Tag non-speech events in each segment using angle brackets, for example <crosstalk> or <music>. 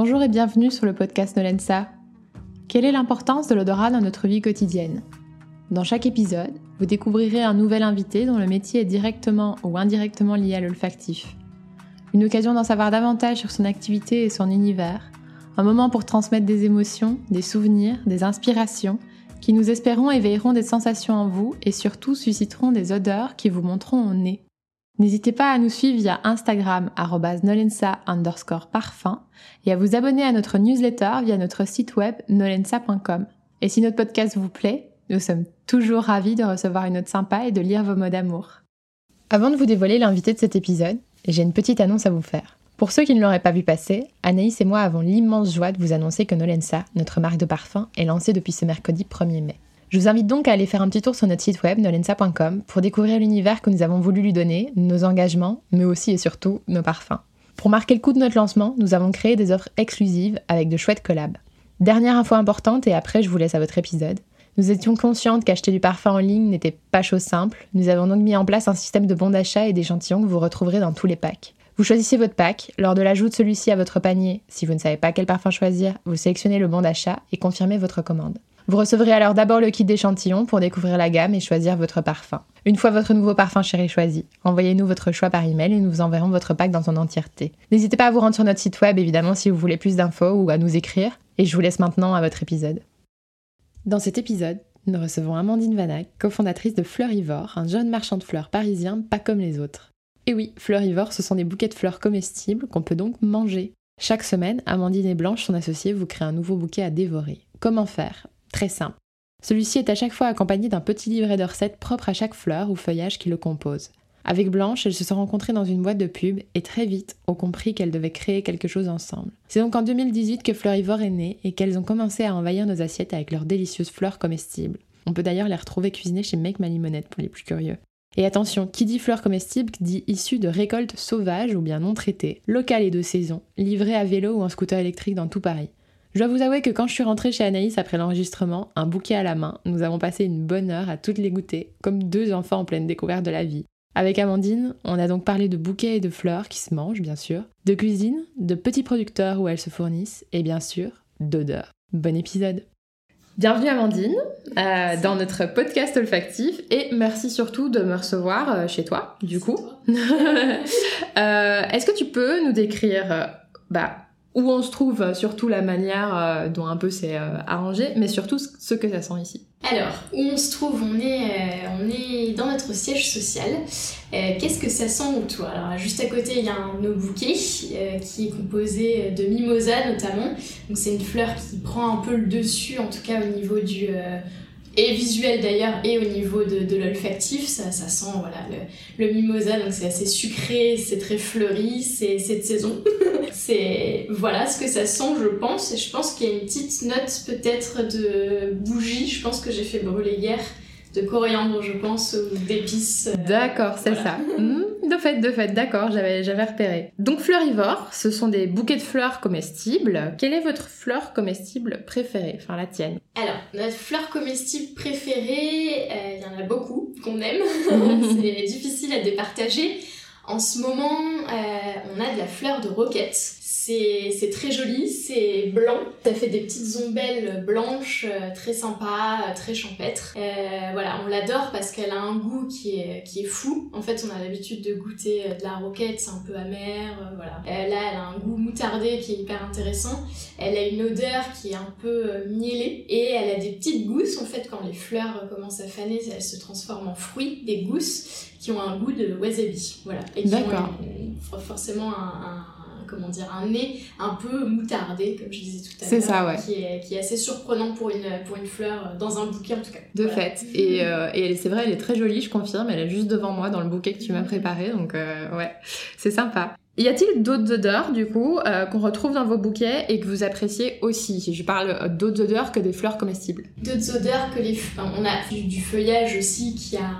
Bonjour et bienvenue sur le podcast Nolensa. Quelle est l'importance de l'odorat dans notre vie quotidienne? Dans chaque épisode, vous découvrirez un nouvel invité dont le métier est directement ou indirectement lié à l'olfactif. Une occasion d'en savoir davantage sur son activité et son univers. Un moment pour transmettre des émotions, des souvenirs, des inspirations qui nous espérons éveilleront des sensations en vous et surtout susciteront des odeurs qui vous montreront au nez. N'hésitez pas à nous suivre via Instagram nolensa underscore parfum et à vous abonner à notre newsletter via notre site web nolensa.com. Et si notre podcast vous plaît, nous sommes toujours ravis de recevoir une note sympa et de lire vos mots d'amour. Avant de vous dévoiler l'invité de cet épisode, j'ai une petite annonce à vous faire. Pour ceux qui ne l'auraient pas vu passer, Anaïs et moi avons l'immense joie de vous annoncer que Nolensa, notre marque de parfum, est lancée depuis ce mercredi 1er mai. Je vous invite donc à aller faire un petit tour sur notre site web nolensa.com pour découvrir l'univers que nous avons voulu lui donner, nos engagements, mais aussi et surtout nos parfums. Pour marquer le coup de notre lancement, nous avons créé des offres exclusives avec de chouettes collabs. Dernière info importante et après je vous laisse à votre épisode. Nous étions conscientes qu'acheter du parfum en ligne n'était pas chose simple. Nous avons donc mis en place un système de bons d'achat et d'échantillons que vous retrouverez dans tous les packs. Vous choisissez votre pack, lors de l'ajout de celui-ci à votre panier, si vous ne savez pas quel parfum choisir, vous sélectionnez le bon d'achat et confirmez votre commande. Vous recevrez alors d'abord le kit d'échantillon pour découvrir la gamme et choisir votre parfum. Une fois votre nouveau parfum chéri choisi, envoyez-nous votre choix par email et nous vous enverrons votre pack dans son entièreté. N'hésitez pas à vous rendre sur notre site web évidemment si vous voulez plus d'infos ou à nous écrire. Et je vous laisse maintenant à votre épisode. Dans cet épisode, nous recevons Amandine Vanac, cofondatrice de Fleurivore, un jeune marchand de fleurs parisien pas comme les autres. Et oui, Fleurivore, ce sont des bouquets de fleurs comestibles qu'on peut donc manger. Chaque semaine, Amandine et Blanche, son associée, vous créent un nouveau bouquet à dévorer. Comment faire? Très simple. Celui-ci est à chaque fois accompagné d'un petit livret de recettes propre à chaque fleur ou feuillage qui le compose. Avec Blanche, elles se sont rencontrées dans une boîte de pub et très vite ont compris qu'elles devaient créer quelque chose ensemble. C'est donc en 2018 que Fleurivore est né et qu'elles ont commencé à envahir nos assiettes avec leurs délicieuses fleurs comestibles. On peut d'ailleurs les retrouver cuisinées chez Make My Limonette pour les plus curieux. Et attention, qui dit fleurs comestibles dit issues de récoltes sauvages ou bien non traitées, locales et de saison, livrées à vélo ou en scooter électrique dans tout Paris. Je dois vous avouer que quand je suis rentrée chez Anaïs après l'enregistrement, un bouquet à la main, nous avons passé une bonne heure à toutes les goûter, comme deux enfants en pleine découverte de la vie. Avec Amandine, on a donc parlé de bouquets et de fleurs qui se mangent, bien sûr, de cuisine, de petits producteurs où elles se fournissent, et bien sûr, d'odeurs. Bon épisode Bienvenue Amandine euh, dans notre podcast olfactif et merci surtout de me recevoir euh, chez toi, du coup. <laughs> Euh, est-ce que tu peux nous décrire bah, où on se trouve, euh, surtout la manière euh, dont un peu c'est euh, arrangé, mais surtout ce que ça sent ici. Alors, où on se trouve On est, on est dans notre siège social. Qu'est-ce que ça sent autour? Alors, juste à côté, il y a un nos bouquet qui est composé de mimosa notamment. Donc, c'est une fleur qui prend un peu le dessus, en tout cas au niveau du et visuel d'ailleurs et au niveau de, de l'olfactif ça, ça sent voilà le, le mimosa donc c'est assez sucré c'est très fleuri c'est cette saison <laughs> c'est voilà ce que ça sent je pense et je pense qu'il y a une petite note peut-être de bougie je pense que j'ai fait brûler hier de coriandre, je pense, ou d'épices. Euh, d'accord, c'est ça. <laughs> de fait, de fait, d'accord, j'avais, j'avais repéré. Donc fleurivore, ce sont des bouquets de fleurs comestibles. Quelle est votre fleur comestible préférée? Enfin, la tienne. Alors, notre fleur comestible préférée, euh, il y en a beaucoup qu'on aime. <laughs> <laughs> c'est difficile à départager. En ce moment, euh, on a de la fleur de roquette c'est très joli, c'est blanc. Ça fait des petites ombelles blanches, euh, très sympa, euh, très champêtre. Euh, voilà, on l'adore parce qu'elle a un goût qui est, qui est fou. En fait, on a l'habitude de goûter de la roquette, c'est un peu amer, voilà. là, elle a un goût moutardé qui est hyper intéressant. Elle a une odeur qui est un peu mielée et elle a des petites gousses. En fait, quand les fleurs commencent à faner, elles se transforment en fruits, des gousses qui ont un goût de wasabi. Voilà. Et qui ont forcément un comment dire, un nez un peu moutardé, comme je disais tout à l'heure. C'est ça, ouais. Qui est, qui est, assez surprenant pour une, pour une fleur, euh, dans un bouquet en tout cas. De fait. Et, euh, et c'est vrai, elle est très jolie, je confirme. Elle est juste devant moi dans le bouquet que tu m'as préparé, donc euh, ouais, c'est sympa. Y a-t-il d'autres odeurs, du coup, qu'on retrouve dans vos bouquets et que vous appréciez aussi? Si je parle d'autres odeurs que des fleurs comestibles. D'autres odeurs que les... Enfin, on a du, feuillage aussi qui a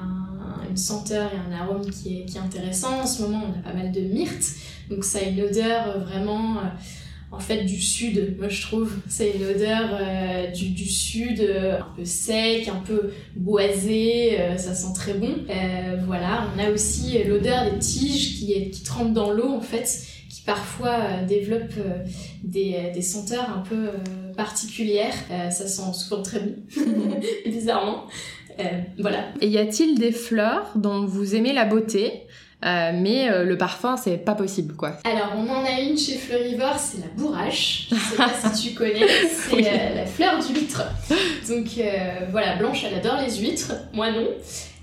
une senteur et un arôme qui est, qui est intéressant. En ce moment, on a pas mal de myrte. Donc ça a une odeur euh, vraiment euh, en fait du sud, moi je trouve. C'est une odeur euh, du, du, sud, un peu sec, un peu boisé, ça sent très bon. voilà, on a aussi l'odeur des tiges qui, qui trempent dans l'eau en fait parfois développent des, des, senteurs un peu particulières. ça sent souvent très bon, <laughs> bizarrement. voilà. Et y a-t-il des fleurs dont vous aimez la beauté? Euh, mais euh, le parfum, c'est pas possible, quoi. Alors, on en a une chez Fleurivore, c'est la bourrache. Je sais pas si tu connais, <laughs> c'est euh, la fleur d'huître. Donc voilà, Blanche, elle adore les huîtres, moi non.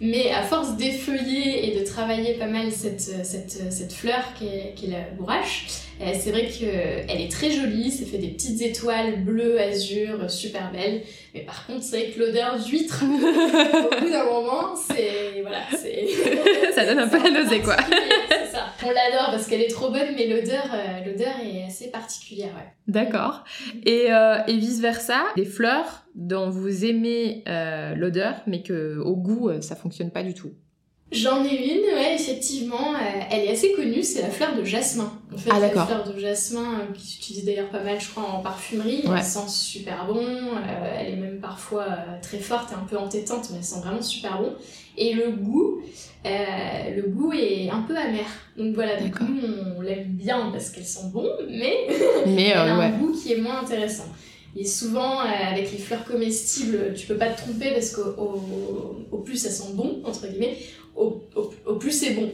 Mais à force d'effeuiller et de travailler pas mal cette, cette, cette fleur qui est, qui est la bourrache, c'est vrai qu'elle est très jolie, ça fait des petites étoiles bleues, azur, super belles. Mais par contre, c'est vrai que l'odeur d'huître, <laughs> au bout d'un moment, c'est. Voilà, c'est. <laughs> ça donne un peu la nausée, quoi. c'est ça. On l'adore parce qu'elle est trop bonne, mais l'odeur, euh, l'odeur est assez particulière, ouais. D'accord. Et, euh, et vice-versa, des fleurs dont vous aimez euh, l'odeur, mais que au goût, ça fonctionne pas du tout. J'en ai une, ouais, effectivement. Euh, elle est assez connue, c'est la fleur de jasmin. En fait, ah, la fleur de jasmin, euh, qui s'utilise d'ailleurs pas mal, je crois, en parfumerie. Elle sent super bon. Euh, elle est même parfois très forte et un peu entêtante, mais elle sent vraiment super bon. Et le goût, le goût est un peu amer. Donc voilà, du coup, on l'aime bien parce qu'elle sent bon, mais, <laughs> mais elle a un goût qui est moins intéressant. Et souvent, avec les fleurs comestibles, tu peux pas te tromper parce qu'au au, plus ça sent bon, entre guillemets, au, au, plus c'est bon.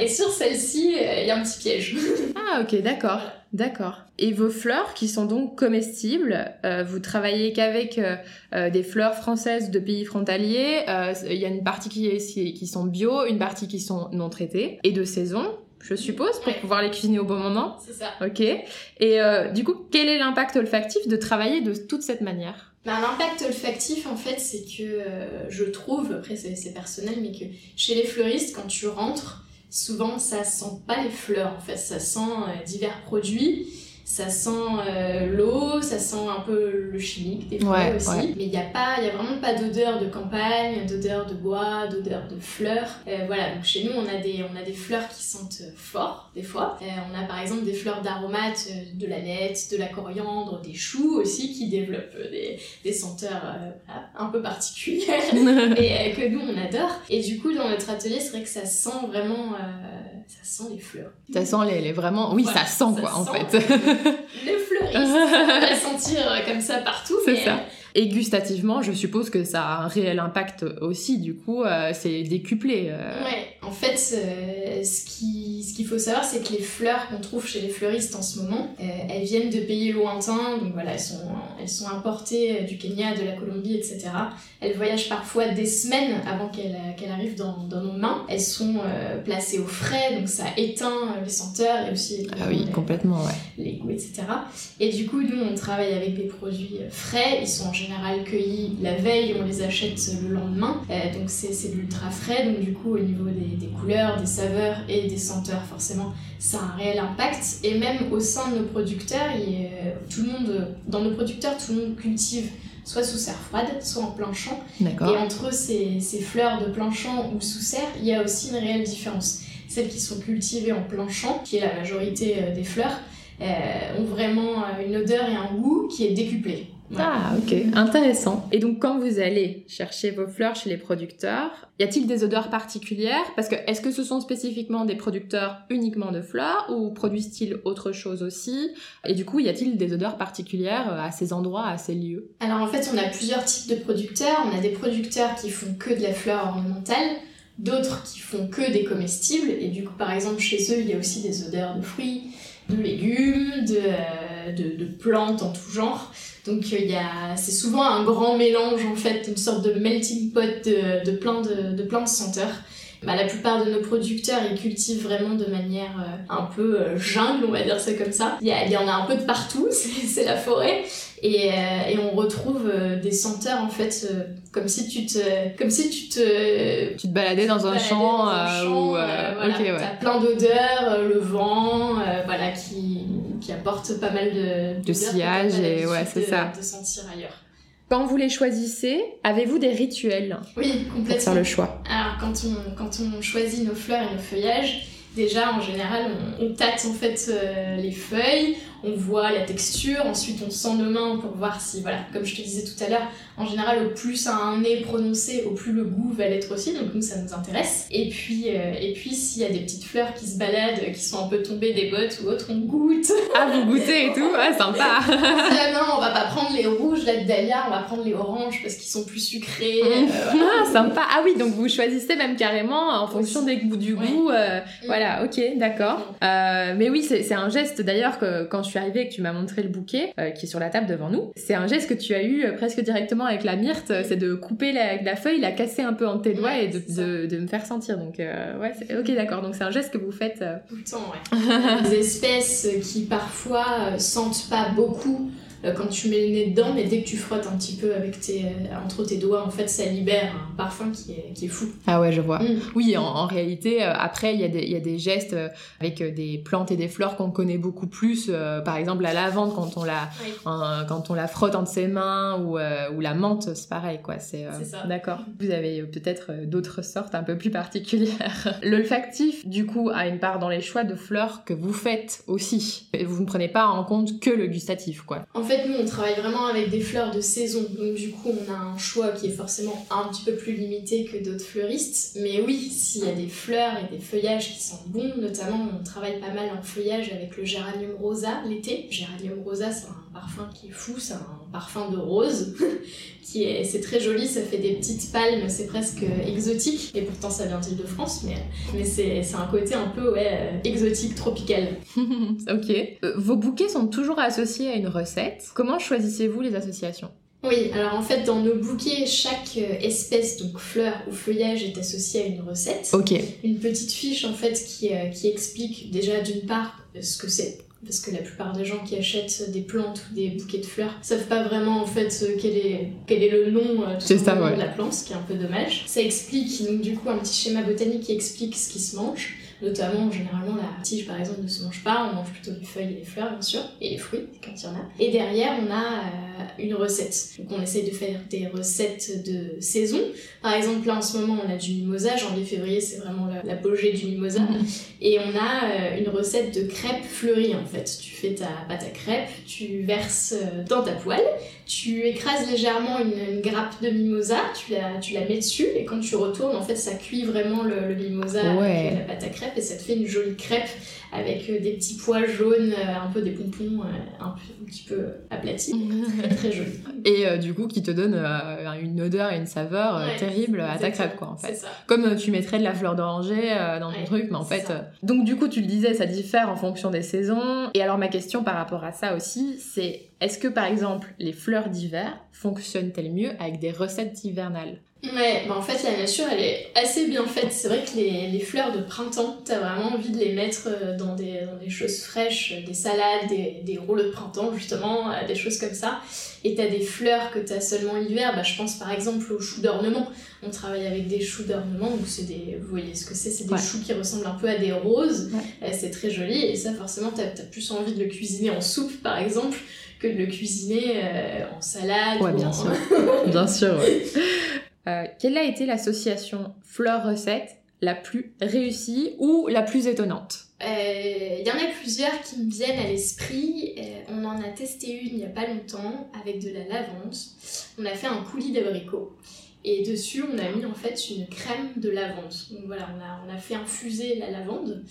Et sur celle-ci, euh, il y a un petit piège. ah ok, d'accord. D'accord. Et vos fleurs, qui sont donc comestibles, euh, vous travaillez qu'avec euh, des fleurs françaises de pays frontaliers. Il y a une partie qui, est, qui sont bio, une partie qui sont non traitées et de saison je suppose, pour pouvoir les cuisiner au bon moment. C'est ça. Ok. Et du coup, quel est l'impact olfactif de travailler de toute cette manière? Ben, L'impact olfactif, en fait, c'est que euh, je trouve, après c'est personnel, mais que chez les fleuristes, quand tu rentres, souvent ça sent pas les fleurs, en fait, ça sent euh, divers produits ça sent euh, l'eau, ça sent un peu le chimique des fois aussi. Mais il n'y a pas, il y a vraiment pas d'odeur de campagne, d'odeur de bois, d'odeur de fleurs. Euh, voilà, donc chez nous on a des, on a des fleurs qui sentent euh, fort des fois. on a par exemple des fleurs d'aromates, de la nette, de la coriandre, des choux aussi qui développent des, des senteurs un peu particulières <laughs> et que nous on adore. Et du coup dans notre atelier c'est vrai que ça sent vraiment ça sent les fleurs. Ça sent les, les vraiment, oui, ça sent quoi en fait. <laughs> les fleuristes, on va sentir euh, comme ça partout. C'est ça. Et gustativement, je suppose que ça a un réel impact aussi, du coup, euh, c'est décuplé. Euh. Ouais, en fait, ce qu'il ce qu'il faut savoir, c'est que les fleurs qu'on trouve chez les fleuristes en ce moment, elles viennent de pays lointains, donc voilà, elles sont, elles sont importées du Kenya, de la Colombie, etc. Elles voyagent parfois des semaines avant qu'elles qu'elles arrivent dans, dans, nos mains. Elles sont placées au frais, donc ça éteint les senteurs et aussi ah oui, complètement, ouais. les goûts, etc. Et du coup, nous, on travaille avec des produits frais, ils sont en général cueillis la veille, on les achète le lendemain. Euh, donc c'est de l'ultra frais, donc du coup au niveau des, couleurs, des saveurs et des senteurs, forcément, ça a un réel impact. Et même au sein de nos producteurs, tout le monde, dans nos producteurs, tout le monde cultive soit sous serre froide, soit en plein champ. Et entre ces, ces fleurs de plein champ ou sous serre, il y a aussi une réelle différence. Celles qui sont cultivées en plein champ, qui est la majorité euh, des fleurs, euh, ont vraiment une odeur et un goût qui est décuplé. Ah, ok, intéressant. Et donc, quand vous allez chercher vos fleurs chez les producteurs, y a-t-il des odeurs particulières? Parce que est-ce que ce sont spécifiquement des producteurs uniquement de fleurs ou produisent-ils autre chose aussi? Et du coup, y a-t-il des odeurs particulières à ces endroits, à ces lieux? Alors, en fait, on a plusieurs types de producteurs. On a des producteurs qui font que de la fleur ornementale d'autres qui font que des comestibles. Et du coup par exemple chez eux il y a aussi des odeurs de fruits de légumes de, euh, de, de plantes en tout genre donc il y a, c'est souvent un grand mélange en fait, une sorte de melting pot de, de plein de, de plein de senteurs. Bah, la plupart de nos producteurs, ils cultivent vraiment de manière euh, un peu euh, jungle, on va dire ça comme ça. Il y, il y en a un peu de partout, <laughs> c'est la forêt. Et, euh, et, on retrouve des senteurs en fait comme si tu te comme si tu te tu te baladais dans un champ, dans un champ où voilà, ouais. t'as plein d'odeurs le vent voilà qui qui apporte pas mal de, de sillage et ouais, c'est ça. De sentir ailleurs. Quand vous les choisissez, avez-vous des rituels? Oui, complètement. Pour faire le choix. Alors, quand on, quand on choisit nos fleurs et nos feuillages, déjà, en général, on, tâte en fait euh, les feuilles, on voit la texture, ensuite on sent nos mains pour voir si, voilà, comme je te disais tout à l'heure, en général, au plus ça a un nez prononcé, au plus le goût va l'être aussi, donc nous ça nous intéresse. Et puis, euh, et puis s'il y a des petites fleurs qui se baladent, qui sont un peu tombées des bottes ou autres, on goûte. Ah, vous goûtez et tout, ouais, sympa. <laughs> ah non, on va pas prendre les rouges là de Dahlia, on va prendre les oranges parce qu'ils sont plus sucrés. Euh, ah, sympa. Ah oui, donc vous choisissez même carrément en fonction des goûts du goût. Euh, mm. Voilà, ok, d'accord. mais oui, c'est un geste d'ailleurs que quand je suis arrivée et que tu m'as montré le bouquet qui est sur la table devant nous, c'est un geste que tu as eu presque directement avec la myrte, c'est de couper la, feuille, la casser un peu entre tes doigts et de, de, me faire sentir. Donc, euh, ouais, ok, d'accord. Donc, c'est un geste que vous faites. Euh. Tout le temps, ouais. <laughs> Des espèces qui parfois euh, sentent pas beaucoup euh, quand tu mets le nez dedans, mais dès que tu frottes un petit peu avec tes, euh, entre tes doigts, en fait, ça libère un parfum qui est, qui est fou. Ah ouais, je vois. Mm. Oui, en, réalité, euh, après, il y, a des, y a des gestes avec des plantes et des fleurs qu'on connaît beaucoup plus. par exemple, la lavande, quand on la, quand on la frotte entre ses mains, ou, ou la menthe, c'est pareil, quoi. C'est D'accord. Vous avez peut-être d'autres sortes un peu plus particulières. <laughs> L'olfactif, du coup, a une part dans les choix de fleurs que vous faites aussi. Vous ne prenez pas en compte que le gustatif, quoi. En fait, fait, nous, on travaille vraiment avec des fleurs de saison. Donc, du coup, on a un choix qui est forcément un petit peu plus limité que d'autres fleuristes. Mais oui, s'il y a des fleurs et des feuillages qui sont bons, notamment, on travaille pas mal en feuillage avec le géranium rosa l'été. Géranium rosa, c'est un parfum qui est fou, c'est un parfum de rose. <laughs> qui est, c'est très joli, ça fait des petites palmes, c'est presque exotique. Et pourtant, ça vient de France, mais, mais c'est, un côté un peu ouais, exotique, tropical. <laughs> ok. Euh, vos bouquets sont toujours associés à une recette. Comment choisissez-vous les associations? Oui, alors en fait, dans nos bouquets, chaque euh, espèce, donc fleur ou feuillage, est associée à une recette. Ok. Une petite fiche, en fait, qui, euh, qui explique déjà d'une part ce que c'est, parce que la plupart des gens qui achètent des plantes ou des bouquets de fleurs savent pas vraiment en fait euh, quel est, quel est le nom tout ça, de la plante, ce qui est un peu dommage. Ça explique donc du coup un petit schéma botanique qui explique ce qui se mange. Notamment, généralement, la tige, par exemple, ne se mange pas. On mange plutôt les feuilles et les fleurs, bien sûr, et les fruits, quand il y en a. Et derrière, on a euh, une recette. Donc, on essaye de faire des recettes de saison. Par exemple, là, en ce moment, on a du mimosa. Janvier-février, c'est vraiment l'apogée du mimosa. <laughs> Et on a euh, une recette de crêpes fleuries, en fait. Tu fais ta pâte à crêpes, tu verses euh, dans ta poêle, tu écrases légèrement une, grappe de mimosa, tu la, tu la mets dessus, et quand tu retournes, en fait, ça cuit vraiment le, le mimosa avec la pâte à crêpes et ça te fait une jolie crêpe avec euh, des petits pois jaunes, euh, un peu des pompons euh, un, petit peu aplatis. <laughs> très joli. Et du coup, qui te donne une odeur et une saveur terrible à ta crêpe, quoi, en fait. Comme tu mettrais de la fleur d'oranger dans ton truc, mais en fait. Donc, du coup, tu le disais, ça diffère en fonction des saisons. Et alors, ma question par rapport à ça aussi, c'est est-ce que par exemple les fleurs d'hiver fonctionnent-elles mieux avec des recettes hivernales? Ouais, bah en fait la nature elle est assez bien faite. C'est vrai que les, les, fleurs de printemps, t'as vraiment envie de les mettre euh, dans des, dans des choses fraîches, des salades, des, des rouleaux de printemps justement, euh, des choses comme ça. Et t'as des fleurs que t'as seulement l'hiver, bah je pense par exemple aux choux d'ornement. On travaille avec des choux d'ornement, donc c'est des, vous voyez ce que c'est, c'est des choux qui ressemblent un peu à des roses. Euh, c'est très joli et ça forcément t'as as plus envie de le cuisiner en soupe par exemple que de le cuisiner en salade. Ouais, bien sûr. <laughs> bien sûr, ouais. Euh, quelle a été l'association fleur-recette la plus réussie ou la plus étonnante? Il euh, y en a plusieurs qui me viennent à l'esprit. Euh, on en a testé une il n'y a pas longtemps avec de la lavande. On a fait un coulis d'abricot. Et dessus, on a mis en fait une crème de lavande. Donc voilà, on a, on a fait infuser la lavande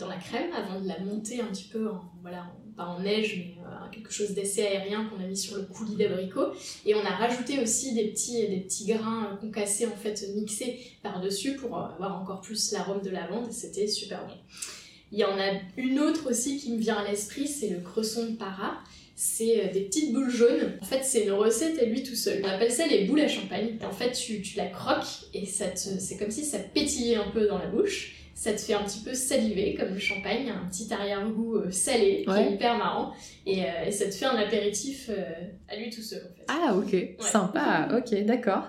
dans la crème avant de la monter un petit peu en, voilà, pas en neige, mais euh, quelque chose d'assez aérien qu'on a mis sur le coulis d'abricot. Et on a rajouté aussi des petits, des petits grains euh, concassés, en fait, mixés par-dessus pour avoir encore plus l'arôme de lavande, c'était super bon. Il y en a une autre aussi qui me vient à l'esprit, c'est le cresson de para. C'est euh, des petites boules jaunes. En fait, c'est une recette à lui tout seul. On appelle ça les boules à champagne. en fait, tu, tu la croques et c'est comme si ça pétillait un peu dans la bouche ça te fait un petit peu saliver comme le champagne, un petit arrière-goût euh, salé qui est hyper marrant. Et, euh, et, ça te fait un apéritif euh, à lui tout seul en fait. Ah ok, sympa, ok d'accord.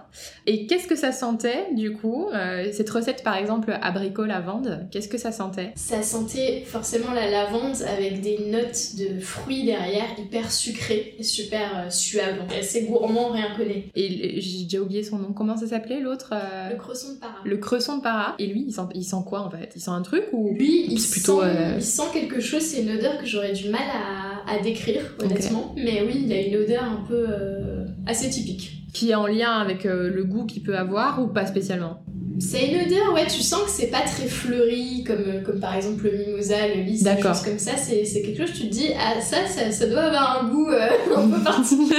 Et qu'est-ce que ça sentait du coup Cette recette par exemple abricot lavande, qu'est-ce que ça sentait? Ça sentait forcément la lavande avec des notes de fruits derrière hyper sucrées et super suaves, donc assez gourmand rien connaît. Et j'ai déjà oublié son nom, comment ça s'appelait l'autre Le cresson de para. Le cresson de para, et lui il sent, il sent quoi en fait fait Il sent un truc ou Lui, il, c'est plutôt, sent, euh, il sent quelque chose, c'est une odeur que j'aurais du mal à, à décrire, honnêtement. Mais oui, il a une odeur un peu euh, assez typique. qui est en lien avec euh, le goût qu'il peut avoir ou pas spécialement? C'est une odeur, ouais, tu sens que c'est pas très fleuri, comme, euh, comme par exemple le mimosa, le lys, des choses comme ça. C'est quelque chose, tu te dis, ah, ça, ça, ça doit avoir un goût euh, <laughs> un peu particulier.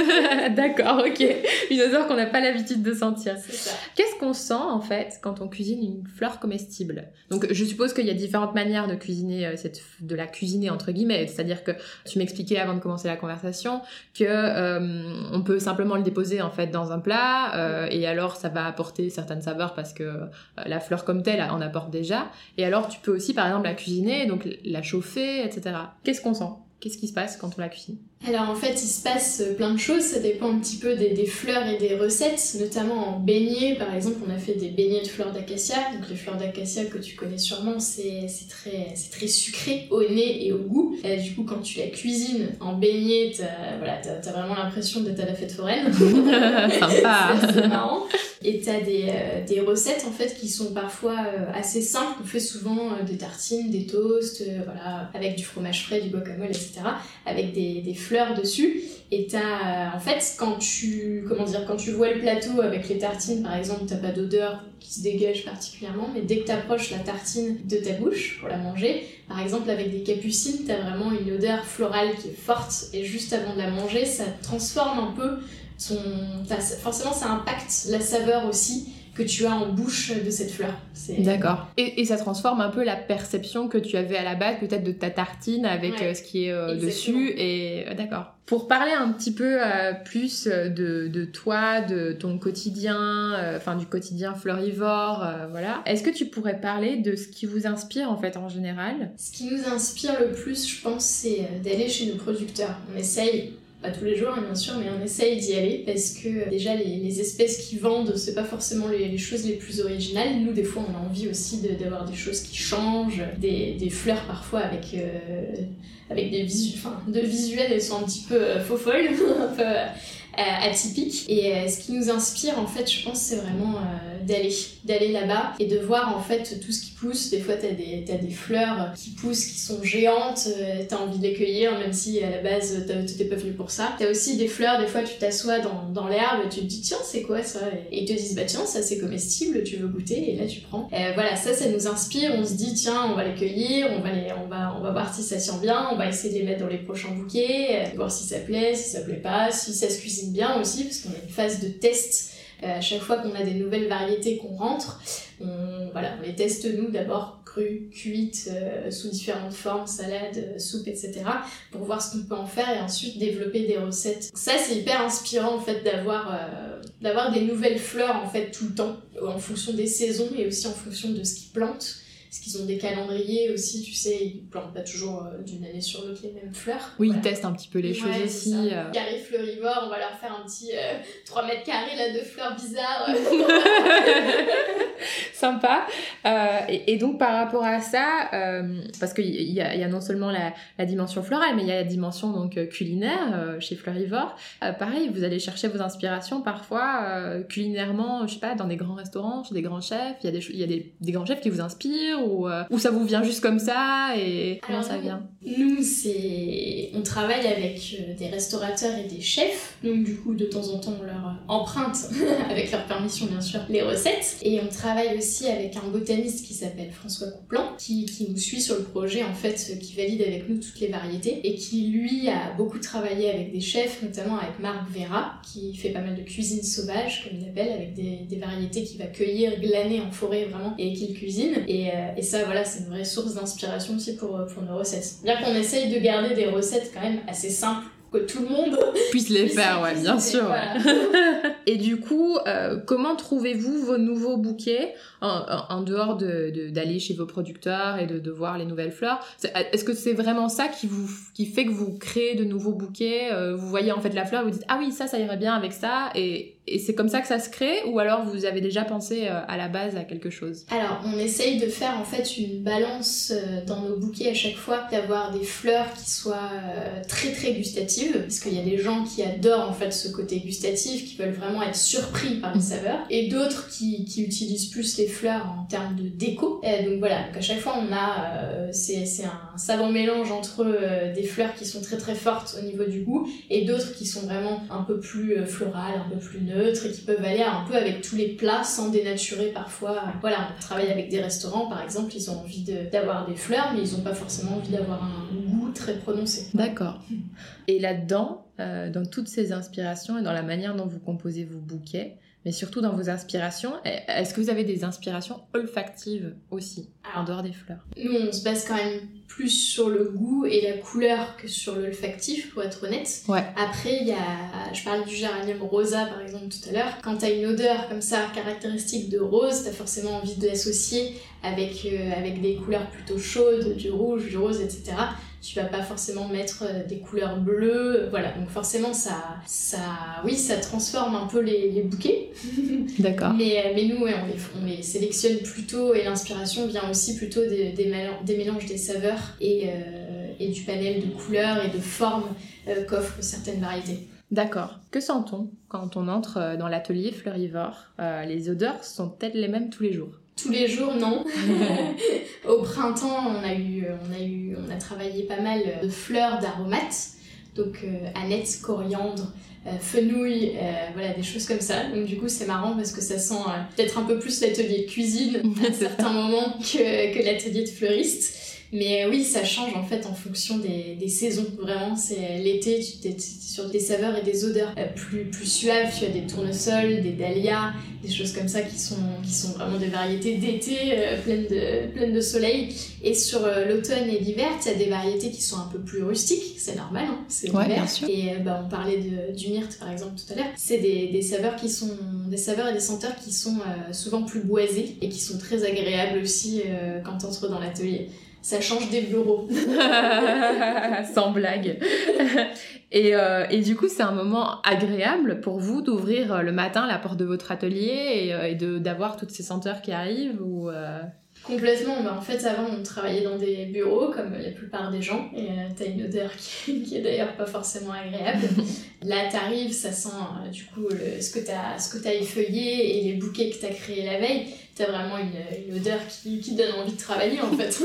<laughs> D'accord, ok. Une odeur qu'on n'a pas l'habitude de sentir. Qu'est-ce qu'on sent en fait quand on cuisine une fleur comestible? Donc je suppose qu'il y a différentes manières de cuisiner euh, cette de la cuisiner entre guillemets, c'est-à-dire que tu m'expliquais avant de commencer la conversation que euh, on peut simplement le déposer en fait dans un plat euh, et alors ça va apporter certaines saveurs parce que la fleur comme telle en apporte déjà. Et alors tu peux aussi par exemple la cuisiner donc la chauffer etc. Qu'est-ce qu'on sent? Qu'est-ce qui se passe quand on la cuisine? Alors en fait, il se passe plein de choses, ça dépend un petit peu des, des fleurs et des recettes, notamment en beignets. Par exemple, on a fait des beignets de fleurs d'acacia. Donc les fleurs d'acacia que tu connais sûrement, c'est très, très sucré au nez et au goût. Et du coup, quand tu la cuisines en beignet, t'as voilà, t'as vraiment l'impression d'être à la fête foraine. <laughs> Sympa. C'est marrant. Et t'as des, euh, des recettes en fait qui sont parfois euh, assez simples. On fait souvent euh, des tartines, des toasts, euh, voilà, avec du fromage frais, du guacamole, etc. Avec des, des fleurs dessus. Et t'as, euh, en fait, quand tu, comment dire, quand tu vois le plateau avec les tartines, par exemple, t'as pas d'odeur qui se dégage particulièrement, mais dès que t'approches la tartine de ta bouche pour la manger, par exemple avec des capucines, t'as vraiment une odeur florale qui est forte et juste avant de la manger, ça transforme un peu ta- forcément ça impacte la saveur aussi que tu as en bouche de cette fleur. D'accord. Et, et ça transforme un peu la perception que tu avais à la base, peut-être de ta tartine avec Ouais. euh, ce qui est euh, dessus. Et euh, d'accord. Pour parler un petit peu euh, plus de, de toi, de ton quotidien, euh, enfin du quotidien fleurivore, euh, voilà. Est-ce que tu pourrais parler de ce qui vous inspire en fait en général? Ce qui nous inspire le plus, je pense, c'est d'aller chez nos producteurs. On essaye, tous les jours hein, bien sûr, mais on essaye d'y aller parce que euh, déjà les, espèces qui vendent, c'est pas forcément les, choses les plus originales. Nous, des fois, on a envie aussi d'avoir des choses qui changent, des, fleurs parfois avec, euh, avec des de visuels, elles sont un petit peu euh, faux folles, <laughs> euh, atypiques. Et euh, ce qui nous inspire, en fait, je pense, c'est vraiment euh, d'aller, d'aller là-bas et de voir en fait tout ce qui pousse. Des fois, t'as des, t'as des fleurs qui poussent, qui sont géantes, t'as envie de les cueillir, même si à la base t'étais pas venu pour ça. T'as aussi des fleurs, des fois tu t'assois dans, dans l'herbe et tu te dis tiens, c'est quoi ça? Et ils te disent bah tiens, ça c'est comestible, tu veux goûter, et là tu prends. Euh, voilà, ça, ça nous inspire. On se dit tiens, on va les cueillir, on va, les, on va, on va voir si ça sent bien, on va essayer de les mettre dans les prochains bouquets, voir si ça plaît, si ça plaît pas, si ça se cuisine bien aussi, parce qu'on a une phase de test. Euh, à chaque fois qu'on a des nouvelles variétés qu'on rentre, on, voilà, on les teste nous d'abord crues, cuites, euh, sous différentes formes, salades, euh, soupes, etc. pour voir ce qu'on peut en faire et ensuite développer des recettes. Ça c'est hyper inspirant en fait d'avoir d'avoir des nouvelles fleurs en fait tout le temps en fonction des saisons et aussi en fonction de ce qu'ils plantent. Parce qu'ils ont des calendriers aussi, tu sais, ils plantent pas toujours euh, d'une année sur l'autre les mêmes fleurs. Oui, Voilà. ils testent un petit peu les choses Ouais, aussi. euh. Carré fleurivore, on va leur faire un petit euh, 3 mètres carrés là de fleurs bizarres. <laughs> <laughs> Sympa. Euh, et, et donc par rapport à ça, euh, parce qu'il y y a non seulement la, la dimension florale, mais il y a la dimension donc euh, culinaire euh, chez Fleurivore. Euh, pareil, vous allez chercher vos inspirations parfois euh, culinairement, je sais pas, dans des grands restaurants, chez des grands chefs. Il y a des, il y a des, des grands chefs qui vous inspirent ou, euh, ou ça vous vient juste comme ça et comment Alors, ça vient Nous, c'est. On travaille avec euh, des restaurateurs et des chefs. Donc, du coup, de temps en temps, on leur euh, emprunte, <laughs> avec leur permission bien sûr, les recettes. Et on travaille aussi avec un botaniste qui s'appelle François Couplan, qui, qui nous suit sur le projet, en fait, qui valide avec nous toutes les variétés. Et qui, lui, a beaucoup travaillé avec des chefs, notamment avec Marc Vera, qui fait pas mal de cuisine sauvage, comme il appelle, avec des, des variétés qu'il va cueillir, glaner en forêt vraiment, et qu'il cuisine. Et, euh, et ça, voilà, c'est une vraie source d'inspiration aussi pour, euh, pour nos recettes. Bien qu'on essaye de garder des recettes quand même assez simples que tout le monde <laughs> Puisse les faire, ouais, bien sûr. voilà. <laughs> Et du coup, euh, comment trouvez-vous vos nouveaux bouquets en, en- en dehors de- de- d'aller chez vos producteurs et de, de voir les nouvelles fleurs? Est-ce que c'est vraiment ça qui, vous, qui fait que vous créez de nouveaux bouquets euh, Vous voyez en fait la fleur, vous dites ah oui ça ça irait bien avec ça et, Et c'est comme ça que ça se crée ou alors vous avez déjà pensé euh, à la base à quelque chose? Alors, on essaye de faire en fait une balance euh, dans nos bouquets à chaque fois, d'avoir des fleurs qui soient euh, très très gustatives, parce qu'il y a des gens qui adorent en fait ce côté gustatif, qui veulent vraiment être surpris par les saveurs, et d'autres qui, qui utilisent plus les fleurs en termes de déco. Et donc voilà, donc à chaque fois on a, c'est un savant mélange entre des fleurs qui sont très très fortes au niveau du goût et d'autres qui sont vraiment un peu plus florales, un peu plus neutres et qui peuvent aller un peu avec tous les plats sans dénaturer parfois. Voilà, on travaille avec des restaurants par exemple, ils ont envie d'avoir des fleurs, mais ils n'ont pas forcément envie d'avoir un goût très prononcé. D'accord. Et là-dedans, euh, dans toutes ces inspirations et dans la manière dont vous composez vos bouquets, mais surtout dans vos inspirations. Est-ce que vous avez des inspirations olfactives aussi, en dehors des fleurs? Nous, on se base quand même plus sur le goût et la couleur que sur l'olfactif, pour être honnête. Ouais. Après, il y a, je parlais du géranium rosa par exemple tout à l'heure. Quand t'as une odeur comme ça caractéristique de rose, t'as forcément envie de l'associer avec, euh, avec des couleurs plutôt chaudes, du rouge, du rose, etc tu vas pas forcément mettre euh, des couleurs bleues, voilà. Donc forcément ça, ça, oui, ça transforme un peu les, les bouquets. <laughs> D'accord. mais, euh, mais nous, ouais, on, les, on, les, sélectionne plutôt et l'inspiration vient aussi plutôt des, des, des mélanges des saveurs et, euh, et, du panel de couleurs et de formes qu'offrent certaines variétés. D'accord. Que sent-on quand on entre dans l'atelier fleurivore? Les odeurs sont-elles les mêmes tous les jours? Tous les jours, non. <laughs> Au printemps, on a eu, on a eu, on a travaillé pas mal de fleurs d'aromates, donc euh, aneth, coriandre, euh, fenouil, euh, voilà des choses comme ça. Donc du coup, c'est marrant parce que ça sent peut-être un peu plus l'atelier de cuisine <laughs> à certains moments que, que l'atelier de fleuriste. Mais oui, ça change en fait en fonction des, des saisons. Vraiment, c'est l'été, tu es sur des saveurs et des odeurs euh, plus, plus suaves. Tu as des tournesols, des dahlias, des choses comme ça qui sont, qui sont vraiment des variétés d'été euh, pleines, de, pleines de soleil. Et sur euh, l'automne et l'hiver, tu as des variétés qui sont un peu plus rustiques. C'est normal, hein, c'est ouais, bien sûr. Et bah, on parlait de, du myrte par exemple tout à l'heure. C'est des, des, saveurs qui sont des saveurs et des senteurs qui sont souvent plus boisées et qui sont très agréables aussi quand tu entres dans l'atelier ça change des bureaux. <laughs> Sans blague. <laughs> Et, euh, et, du coup, c'est un moment agréable pour vous d'ouvrir euh, le matin la porte de votre atelier et, euh, d'avoir toutes ces senteurs qui arrivent ou euh... Complètement. Bah, en fait, avant, on travaillait dans des bureaux, comme la plupart des gens, et euh, t'as une odeur qui, <laughs> qui est d'ailleurs pas forcément agréable. Là, t'arrives, ça sent du coup le, ce que t'as ce que as effeuillé et les bouquets que t'as créés la veille t'as vraiment une, une odeur qui, qui, donne envie de travailler en fait.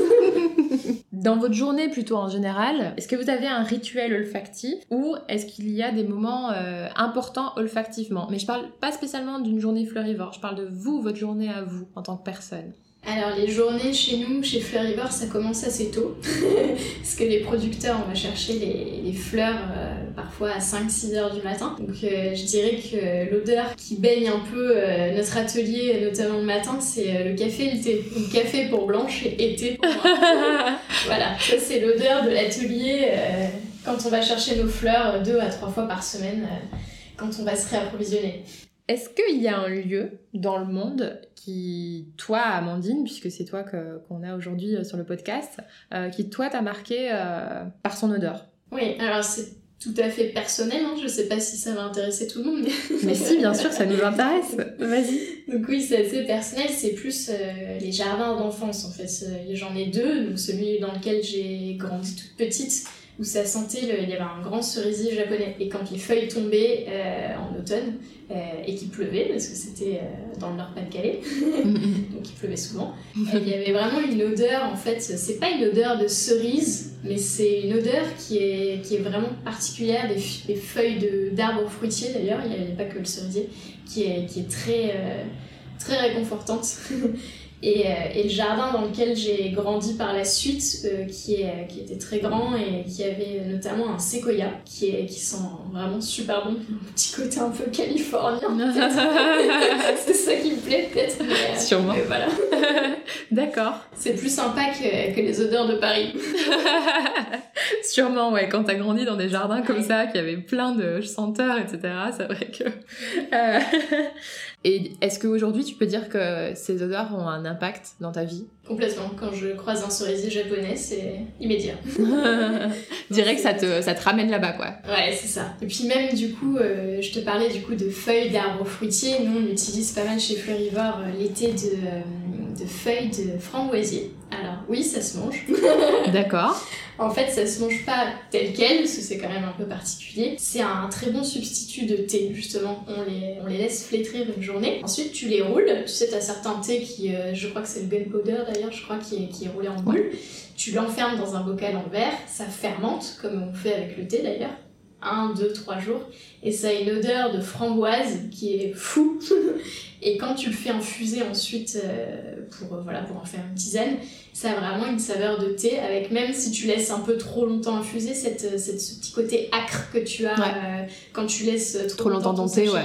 <laughs> Dans votre journée plutôt en général, est-ce que vous avez un rituel olfactif ou est-ce qu'il y a des moments euh, importants olfactivement? Mais je parle pas spécialement d'une journée fleurivore, je parle de vous, votre journée à vous en tant que personne. Alors les journées chez nous, chez Fleurivore, ça commence assez tôt. <laughs> Parce que les producteurs, on va chercher les, les fleurs euh, parfois à 5-6 heures du matin. Donc euh, je dirais que l'odeur qui baigne un peu euh, notre atelier, notamment le matin, c'est euh, le café et le thé. Donc café pour Blanche et thé pour moi. <laughs> voilà, ça c'est l'odeur de l'atelier euh, quand on va chercher nos fleurs deux à trois fois par semaine, quand on va se réapprovisionner. Est-ce qu'il y a un lieu dans le monde qui, toi, Amandine, puisque c'est toi qu'on a aujourd'hui euh, sur le podcast, euh, qui, toi, t'a marqué euh, par son odeur? Oui, alors c'est tout à fait personnel, hein. je sais pas si ça va intéresser tout le monde. Mais, <laughs> mais si, bien sûr, ça nous intéresse. Vas-y. Donc oui, c'est assez personnel, c'est plus euh, les jardins d'enfance en fait. J'en ai deux, donc celui dans lequel j'ai grandi toute petite, où ça sentait, le, il y avait un grand cerisier japonais. Et quand les feuilles tombaient euh, en automne, euh, et qu'il pleuvait, parce que c'était euh, dans le Nord-Pas-de-Calais, <laughs> donc il pleuvait souvent, il y avait vraiment une odeur, en fait, c'est pas une odeur de cerise, mais c'est une odeur qui est, qui est vraiment particulière des, des feuilles d'arbres fruitiers d'ailleurs, il n'y a, a, pas que le cerisier, qui est, qui est très, très réconfortante. <laughs> Et, euh, et, le jardin dans lequel j'ai grandi par la suite, euh, qui, est, qui était très grand et qui avait notamment un séquoia, qui, est, qui sent vraiment super bon. <laughs> Un petit côté un peu californien. <laughs> <laughs> C'est ça qui me plaît peut-être. Euh, Sûrement. Voilà. D'accord. C'est plus sympa que, que, les odeurs de Paris. Sûrement, ouais, quand t'as grandi dans des jardins comme ça, qui avaient plein de senteurs, etc., c'est vrai que... Euh, et est-ce qu'aujourd'hui, tu peux dire que ces odeurs ont un impact dans ta vie? Complètement. Quand je croise un cerisier japonais, c'est immédiat. <laughs> Dirais que ça te, ça te ramène là-bas, quoi. Ouais, c'est ça. Et puis même, du coup, euh, je te parlais du coup de feuilles d'arbres fruitiers. Nous, on utilise pas mal chez Fleurivore euh, l'été de, de feuilles de framboisier. Alors oui, ça se mange. <laughs> D'accord. En fait, ça se mange pas tel quel, parce que c'est quand même un peu particulier. C'est un très bon substitut de thé, justement. On les, on les laisse flétrir une journée. Ensuite, tu les roules. Tu sais, t'as certains thés qui, euh, je crois que c'est le gunpowder d'ailleurs, je crois, qui est, qui est roulé en boule. Tu l'enfermes dans un bocal en verre, ça fermente, comme on fait avec le thé d'ailleurs. Un, deux, trois jours. Et ça a une odeur de framboise qui est fou. <laughs> et quand tu le fais infuser ensuite euh, pour, euh, voilà, pour en faire une tisane, ça a vraiment une saveur de thé, avec même si tu laisses un peu trop longtemps infuser, cette, euh, cette ce petit côté acre que tu as euh, quand tu laisses trop, trop longtemps ton thé. Ouais.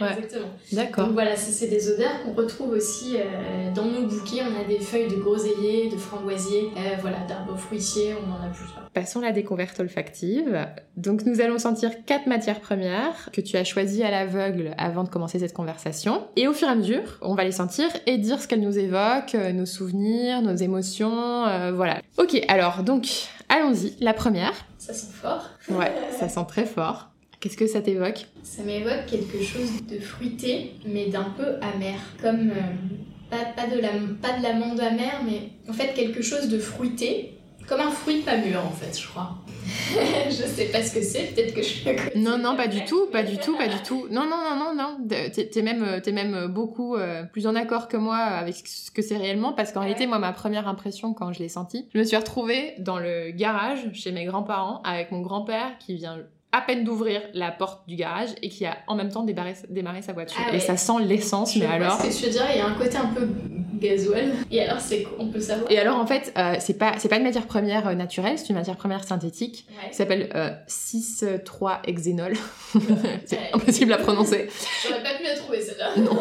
ouais, exactement. D'accord. Donc voilà, c'est des odeurs qu'on retrouve aussi euh, dans nos bouquets. On a des feuilles de groseillier, de framboisier, euh, voilà, d'arbres fruitiers, on en a plusieurs. Passons à la découverte olfactive. Donc nous allons sentir quatre matières premières que tu as choisies à l'aveugle avant de commencer cette conversation. Et au fur et à mesure, on va les sentir et dire ce qu'elles nous évoquent, nos souvenirs, nos émotions euh, voilà. Ok, alors donc, allons-y. La première. Ça sent fort. Ouais, ça sent très fort. Qu'est-ce que ça t'évoque? Ça m'évoque quelque chose de fruité, mais d'un peu amer. Comme, euh, pas, pas, de la, pas de l'amande amère, mais en fait quelque chose de fruité, comme un fruit pas mûr en fait, je crois. <laughs> je sais pas ce que c'est, peut-être que je le Non, non, pas du tout, pas du tout, pas du tout. Non, non, non, non, non. T'es même, es même beaucoup euh, plus en accord que moi avec ce que c'est réellement, parce qu'en réalité, moi, ma première impression quand je l'ai senti, je me suis retrouvée dans le garage chez mes grands-parents avec mon grand-père qui vient à peine d'ouvrir la porte du garage et qui a en même temps démarré, démarré sa voiture. Ah et ça sent l'essence, mais alors. Ce que je veux dire, il y a un côté un peu gasoil. Et alors, c'est on peut savoir? Et alors, en fait, euh, c'est pas c'est pas une matière première euh, naturelle, c'est une matière première synthétique Ouais. qui s'appelle euh, 6,3-hexénol. <laughs> c'est impossible à prononcer. J'aurais pas pu la trouver celle-là. <laughs> Non.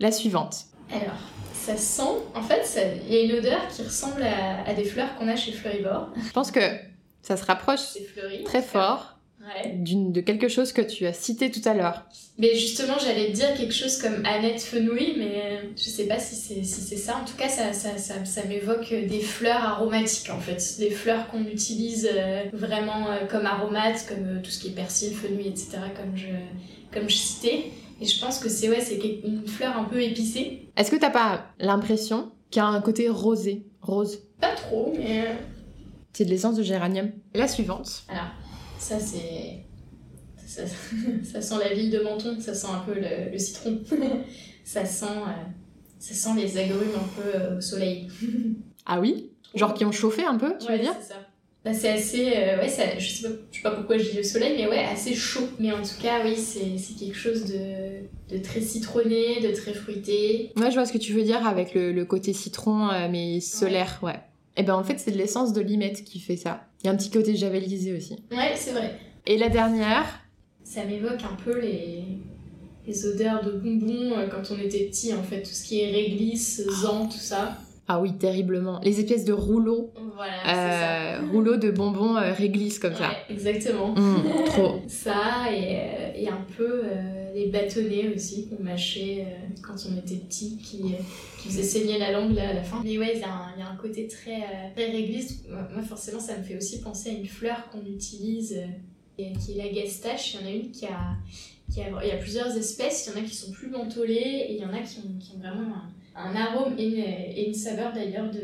La suivante. Alors, ça sent. En fait, il y a une odeur qui ressemble à, à des fleurs qu'on a chez Fleuribord. Je pense que ça se rapproche C'est fleuri. très fort Ouais. d'une de quelque chose que tu as cité tout à l'heure. Mais justement, j'allais te dire quelque chose comme Annette Fenouil, mais je sais pas si c'est si c'est ça. En tout cas, ça, ça, ça, ça m'évoque des fleurs aromatiques en fait. Des fleurs qu'on utilise euh, vraiment euh, comme aromates, comme euh, tout ce qui est persil, fenouil, etc. comme je, comme je citais. Et je pense que c'est ouais, c'est une fleur un peu épicée. Est-ce que t'as pas l'impression qu'il y a un côté rosé, rose? Pas trop, mais C'est de l'essence de géranium. La suivante. Ça c'est. Ça, <laughs> ça sent la ville de Menton, ça sent un peu le, le citron. <laughs> ça, sent, euh, ça sent les agrumes un peu euh, au soleil. <laughs> Ah oui? Genre qui ont chauffé un peu, tu Ouais, veux dire? c'est ça. Bah, c'est assez. euh, ouais, ça, je, sais pas, je sais pas pourquoi je dis le soleil, mais ouais, assez chaud. Mais en tout cas, oui, c'est c'est quelque chose de, de très citronné, de très fruité. Ouais, je vois ce que tu veux dire avec le, le côté citron, mais solaire, ouais. Et ben en fait, c'est de l'essence de limette qui fait ça. Il y a un petit côté javelisé aussi. Ouais, c'est vrai. Et la dernière, Ça m'évoque un peu les, les odeurs de bonbons euh, quand on était petit, en fait. Tout ce qui est réglisse, zan, tout ça. ah oui, terriblement. Les espèces de rouleaux, Voilà, c'est ça. euh, rouleaux de bonbons euh, réglisse comme ça. Ouais, exactement. Mmh, trop. <laughs> Ça et, euh, et un peu euh, les bâtonnets aussi qu'on mâchait euh, quand on était petit, qui, euh, qui faisait saigner la langue là, à la fin. Mais ouais, il y, a un- il y a un côté très, euh, très réglisse. Moi, forcément, ça me fait aussi penser à une fleur qu'on utilise, euh, et- qui est la gastache. Il y en a une qui a, qui a. Il y a plusieurs espèces, il y en a qui sont plus mentholées et il y en a qui ont, qui ont vraiment un, un arôme et une, et une saveur d'ailleurs de,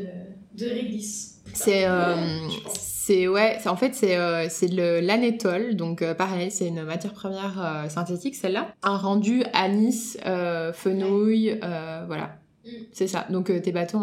de réglisse. C'est euh. C'est ouais, en fait c'est euh, c'est de l'anétol, donc euh, pareil, c'est une matière première euh, synthétique celle-là. Un rendu anis, euh, fenouil, voilà. Mm. C'est ça. Donc tes bâtons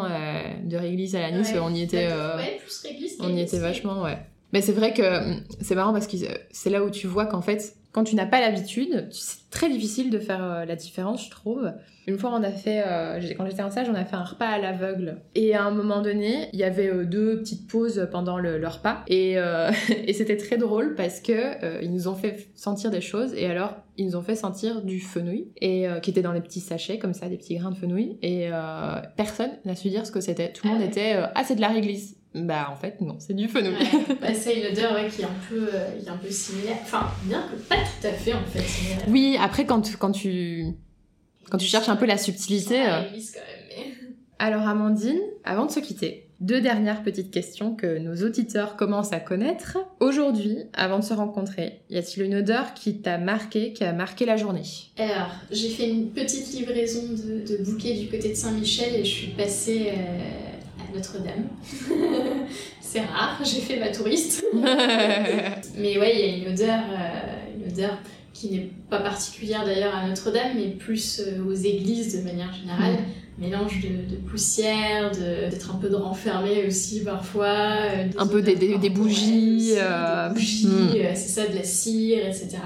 de réglisse à l'anis, Ouais. on y était euh, Ouais, plus réglisse. on y était vachement ouais. Mais c'est vrai que hum, c'est marrant parce que c'est là où tu vois qu'en fait quand tu n'as pas l'habitude, c'est très difficile de faire euh, la différence, je trouve. Une fois, on a fait, euh, quand j'étais en stage, on a fait un repas à l'aveugle. Et à un moment donné, il y avait euh, deux petites pauses pendant le, le repas. Et, euh, <laughs> et c'était très drôle parce que euh, ils nous ont fait sentir des choses. Et alors, ils nous ont fait sentir du fenouil, et, euh, qui était dans des petits sachets comme ça, des petits grains de fenouil. Et personne n'a su dire ce que c'était. Tout le Ah monde était, ah, c'est de la réglisse. Bah en fait non, c'est du fenouil. Ouais, <laughs> bah, c'est une odeur ouais, qui est un peu, euh, qui est un peu similaire. Enfin, bien que pas tout à fait en fait. similaire. Oui, après quand, quand tu quand tu cherches un peu la subtilité. Euh. quand même, mais... Alors Amandine, avant de se quitter, deux dernières petites questions que nos auditeurs commencent à connaître. Aujourd'hui, avant de se rencontrer, y a-t-il une odeur qui t'a marqué, qui a marqué la journée? Alors, j'ai fait une petite livraison de, de bouquets du côté de Saint-Michel et je suis passée euh, Notre-Dame. <laughs> c'est rare, j'ai fait ma touriste. <laughs> Mais ouais, il y a une odeur, euh, une odeur qui n'est pas particulière d'ailleurs à Notre-Dame, mais plus euh, aux églises de manière générale. Mélange de, de poussière, d'être un peu de renfermé aussi parfois. euh, Un peu des- des- des odeurs bougies, aussi, Des bougies, euh, c'est ça, de la cire, etc.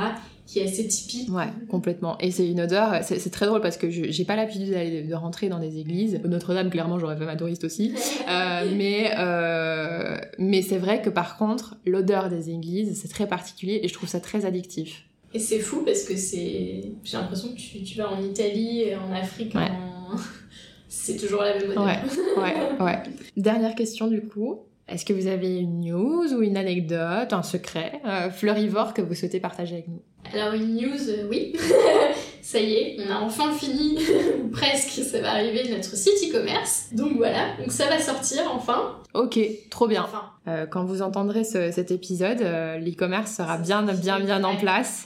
Qui est assez typique. Ouais, complètement. Et c'est une odeur, c'est très drôle parce que je- j'ai pas l'habitude d'aller de rentrer dans des églises. Notre-Dame, clairement, j'aurais fait ma touriste aussi. <laughs> Euh, mais euh, mais c'est vrai que par contre, l'odeur des églises, c'est très particulier et je trouve ça très addictif. Et c'est fou parce que c'est. J'ai l'impression que tu, tu vas en Italie, en Afrique, Ouais. en... <laughs> c'est toujours la même odeur. Ouais, ouais, ouais. <laughs> Dernière question du coup. Est-ce que vous avez une news ou une anecdote, un secret euh, fleurivore que vous souhaitez partager avec nous? Alors, une news, euh, oui. <laughs> ça y est, on a enfin fini, ou presque, ça va arriver, notre site e-commerce. Donc voilà, donc ça va sortir enfin. Ok, trop bien. Enfin, Euh, quand vous entendrez ce- cet épisode, l'e-commerce sera bien, bien, bien en place.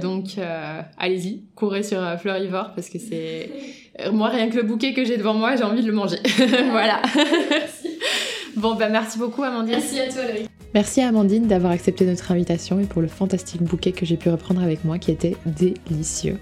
Donc, allez-y, courez sur Fleurivore parce que c'est... <laughs> Moi, rien que le bouquet que j'ai devant moi, j'ai envie de le manger. <laughs> voilà. Merci. Bon, bah merci beaucoup, Amandine. Merci à toi, Laurie. Merci à Amandine d'avoir accepté notre invitation et pour le fantastique bouquet que j'ai pu reprendre avec moi qui était délicieux.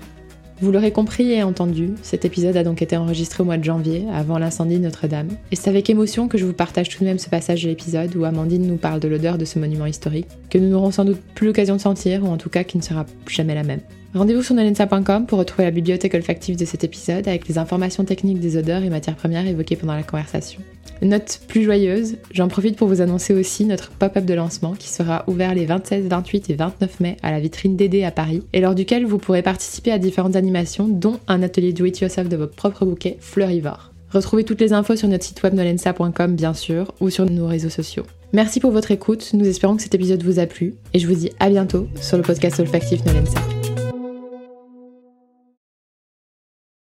Vous l'aurez compris et entendu, cet épisode a donc été enregistré au mois de janvier, avant l'incendie de Notre-Dame. Et c'est avec émotion que je vous partage tout de même ce passage de l'épisode où Amandine nous parle de l'odeur de ce monument historique, que nous n'aurons sans doute plus l'occasion de sentir, ou en tout cas qui ne sera jamais la même. Rendez-vous sur nolensa.com pour retrouver la bibliothèque olfactive de cet épisode avec les informations techniques des odeurs et matières premières évoquées pendant la conversation. Note plus joyeuse, j'en profite pour vous annoncer aussi notre pop-up de lancement qui sera ouvert les 26, 28 et 29 mai à la vitrine Dédé à Paris et lors duquel vous pourrez participer à différentes animations dont un atelier do-it-yourself de votre propre bouquet fleurivore. Retrouvez toutes les infos sur notre site web nolensa.com bien sûr ou sur nos réseaux sociaux. Merci pour votre écoute, nous espérons que cet épisode vous a plu et je vous dis à bientôt sur le podcast olfactif Nolensa.